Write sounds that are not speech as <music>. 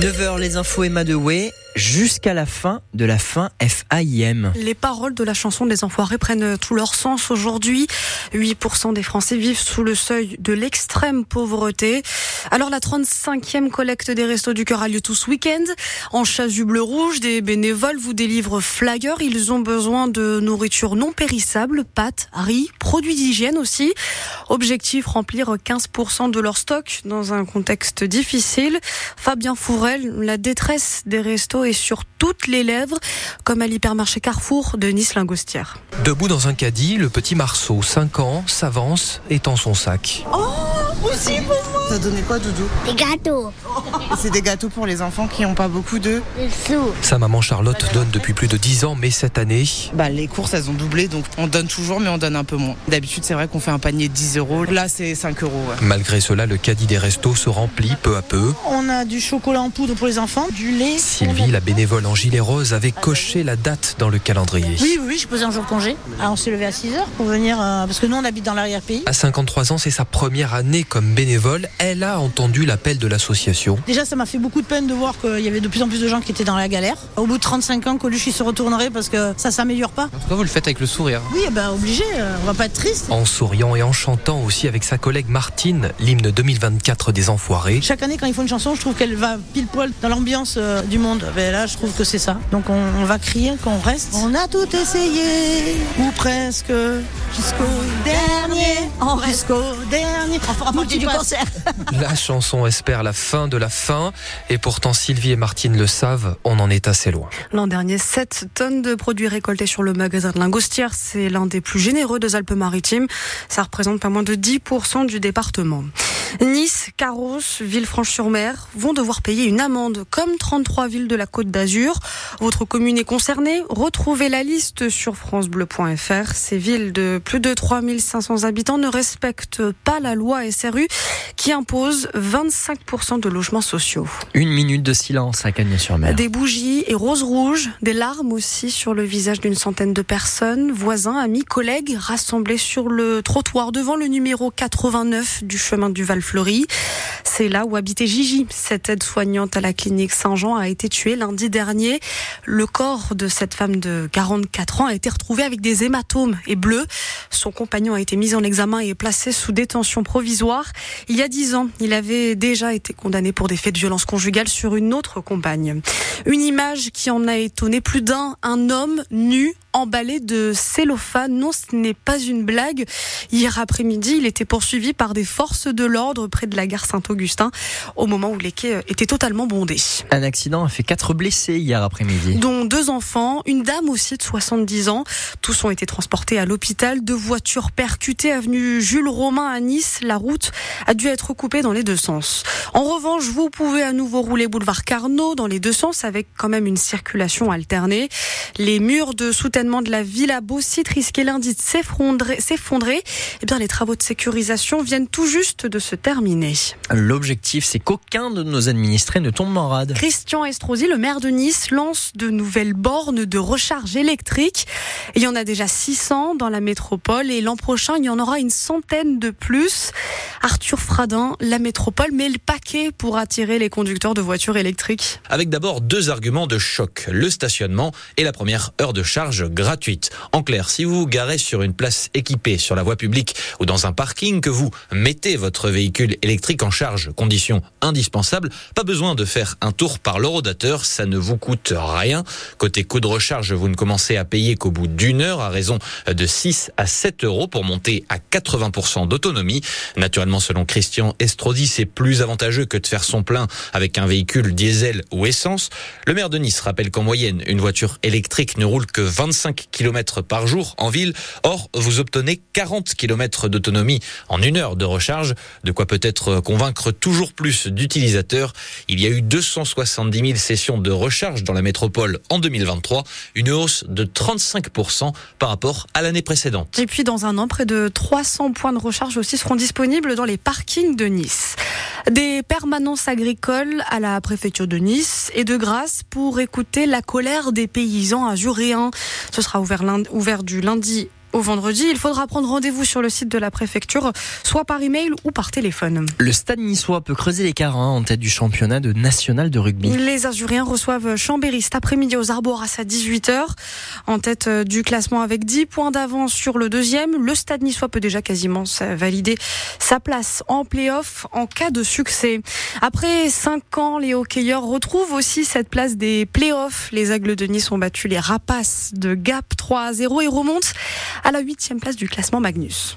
9h, les infos Emma de Way jusqu'à la fin de la fin FAIM. Les paroles de la chanson des Enfoirés prennent tout leur sens aujourd'hui. 8% des Français vivent sous le seuil de l'extrême pauvreté. Alors la 35e collecte des Restos du Cœur a lieu tout ce week-end. En chasuble rouge, des bénévoles vous délivrent flyers. Ils ont besoin de nourriture non périssable, pâtes, riz, produits d'hygiène aussi. Objectif, remplir 15% de leur stock dans un contexte difficile. Fabien Fourel, la détresse des restos sur toutes les lèvres, comme à l'hypermarché Carrefour de Nice-Lingostière. Debout dans un caddie, le petit Marceau, 5 ans, s'avance et tend son sac. Oh, aussi pour moi Ça donnait quoi, Doudou Des gâteaux. C'est des gâteaux pour les enfants qui n'ont pas beaucoup d'œufs. Des sous. Sa maman Charlotte donne depuis plus de 10 ans, mais cette année... Bah, les courses, elles ont doublé, donc on donne toujours, mais on donne un peu moins. D'habitude, c'est vrai qu'on fait un panier de 10 euros. Là, c'est 5 euros. ouais. Malgré cela, le caddie des restos se remplit peu à peu. On a du chocolat en poudre pour les enfants, du lait. Sylvie, la bénévole en gilet rose, avait coché la date dans le calendrier. Oui, oui, oui, je posais un jour de congé. Ah, on s'est levé à 6 heures pour venir, euh, parce que nous, on habite dans l'arrière-pays. À 53 ans, c'est sa première année comme bénévole. Elle a entendu l'appel de l'association. Déjà, ça m'a fait beaucoup de peine de voir qu'il y avait de plus en plus de gens qui étaient dans la galère. Au bout de 35 ans, Coluche, il se retournerait parce que ça s'améliore pas. Pourquoi vous le faites avec le sourire Oui, eh ben obligé, euh, on va pas être triste. En souriant et en chantant aussi avec sa collègue Martine, l'hymne 2024 des Enfoirés. Chaque année, quand ils font une chanson, je trouve qu'elle va pile poil dans l'ambiance euh, du monde. Ben là, je trouve que c'est ça. Donc on, on va crier qu'on reste. On a tout essayé, ou presque, jusqu'au dernier. On reste jusqu'au dernier. On fera partie du concert. <laughs> La chanson espère la fin de la fin. Et pourtant, Sylvie et Martine le savent, on en est assez loin. L'an dernier, 7 tonnes de produits récoltés sur le magasin de Lingostière. C'est l'un des plus généreux des Alpes-Maritimes. Ça représente pas moins de 10% du département. Nice, Carros, Villefranche-sur-Mer vont devoir payer une amende, comme 33 villes de la Côte d'Azur. Votre commune est concernée. Retrouvez la liste sur francebleu.fr. Ces villes de plus de 3500 habitants ne respectent pas la loi SRU qui impose 25% de logements sociaux. Une minute de silence à Cagnes-sur-Mer. Des bougies et roses rouges, des larmes aussi sur le visage d'une centaine de personnes, voisins, amis, collègues rassemblés sur le trottoir devant le numéro 89 du chemin du Val-Fleury. C'est là où habitait Gigi. Cette aide-soignante à la clinique Saint-Jean a été tuée lundi dernier. Le corps de cette femme de 44 ans a été retrouvé avec des hématomes et bleus. Son compagnon a été mis en examen et placé sous détention provisoire. Il y a 10 ans, il avait déjà été condamné pour des faits de violence conjugale sur une autre compagne. Une image qui en a étonné plus d'un. Un homme nu emballé de cellophane. Non, ce n'est pas une blague. Hier après-midi, il était poursuivi par des forces de l'ordre près de la gare Saint-Augustin au moment où les quais étaient totalement bondés. Un accident a fait quatre blessés hier après-midi. Dont deux enfants, une dame aussi de 70 ans. Tous ont été transportés à l'hôpital. Deux voitures percutées avenue Jules Romain à Nice. La route a dû être coupée dans les deux sens. En revanche, vous pouvez à nouveau rouler boulevard Carnot dans les deux sens avec quand même une circulation alternée. Les murs de soutènement de la Villa Beausite risquaient lundi de s'effondrer. s'effondrer. Eh bien, les travaux de sécurisation viennent tout juste de se terminer. L'objectif, c'est qu'aucun de nos administrés ne tombe en rade. Christian Estrosi, le maire de Nice, lance de nouvelles bornes de recharge électrique. Il y en a déjà 600 dans la métropole et l'an prochain, il y en aura une centaine de plus. Arthur Fradin, la métropole met le paquet pour attirer les conducteurs de voitures électriques. Avec d'abord deux arguments de choc, le stationnement et la première heure de charge gratuite. En clair, si vous vous garez sur une place équipée sur la voie publique ou dans un parking, que vous mettez votre véhicule électrique en charge, condition indispensable, pas besoin de faire un tour par l'horodateur, ça ne vous coûte rien. Côté coût de recharge, vous ne commencez à payer qu'au bout d'une heure à raison de 6 à 7 euros pour monter à 80% d'autonomie. Naturellement, selon Christian Estrodi, c'est plus avantageux que de faire son plein avec un véhicule diesel ou essence. Le maire de Nice rappelle qu'en moyenne, une voiture électrique ne roule que 25 km par jour en ville. Or, vous obtenez 40 km d'autonomie en une heure de recharge, de quoi peut-être convaincre toujours plus d'utilisateurs. Il y a eu 270 000 sessions de recharge dans la métropole en 2023, une hausse de 35% par rapport à l'année précédente. Et puis dans un an, près de 300 points de recharge aussi seront disponibles dans les parkings de Nice. Des permanences agricoles à la préfecture de Nice et de grâce pour écouter la colère des paysans azuréens. Ce sera ouvert, lundi, ouvert du lundi au vendredi. Il faudra prendre rendez-vous sur le site de la préfecture, soit par email ou par téléphone. Le stade niçois peut creuser l'écart hein, en tête du championnat de national de rugby. Les Azuriens reçoivent Chambéry cet après-midi aux Arboras à 18h. En tête euh, du classement avec 10 points d'avance sur le deuxième, le stade niçois peut déjà quasiment valider sa place en play-off en cas de succès. Après 5 ans, les hockeyeurs retrouvent aussi cette place des play-offs. Les Aigles de Nice ont battu les Rapaces de Gap 3 à 0 et remontent à la huitième place du classement Magnus.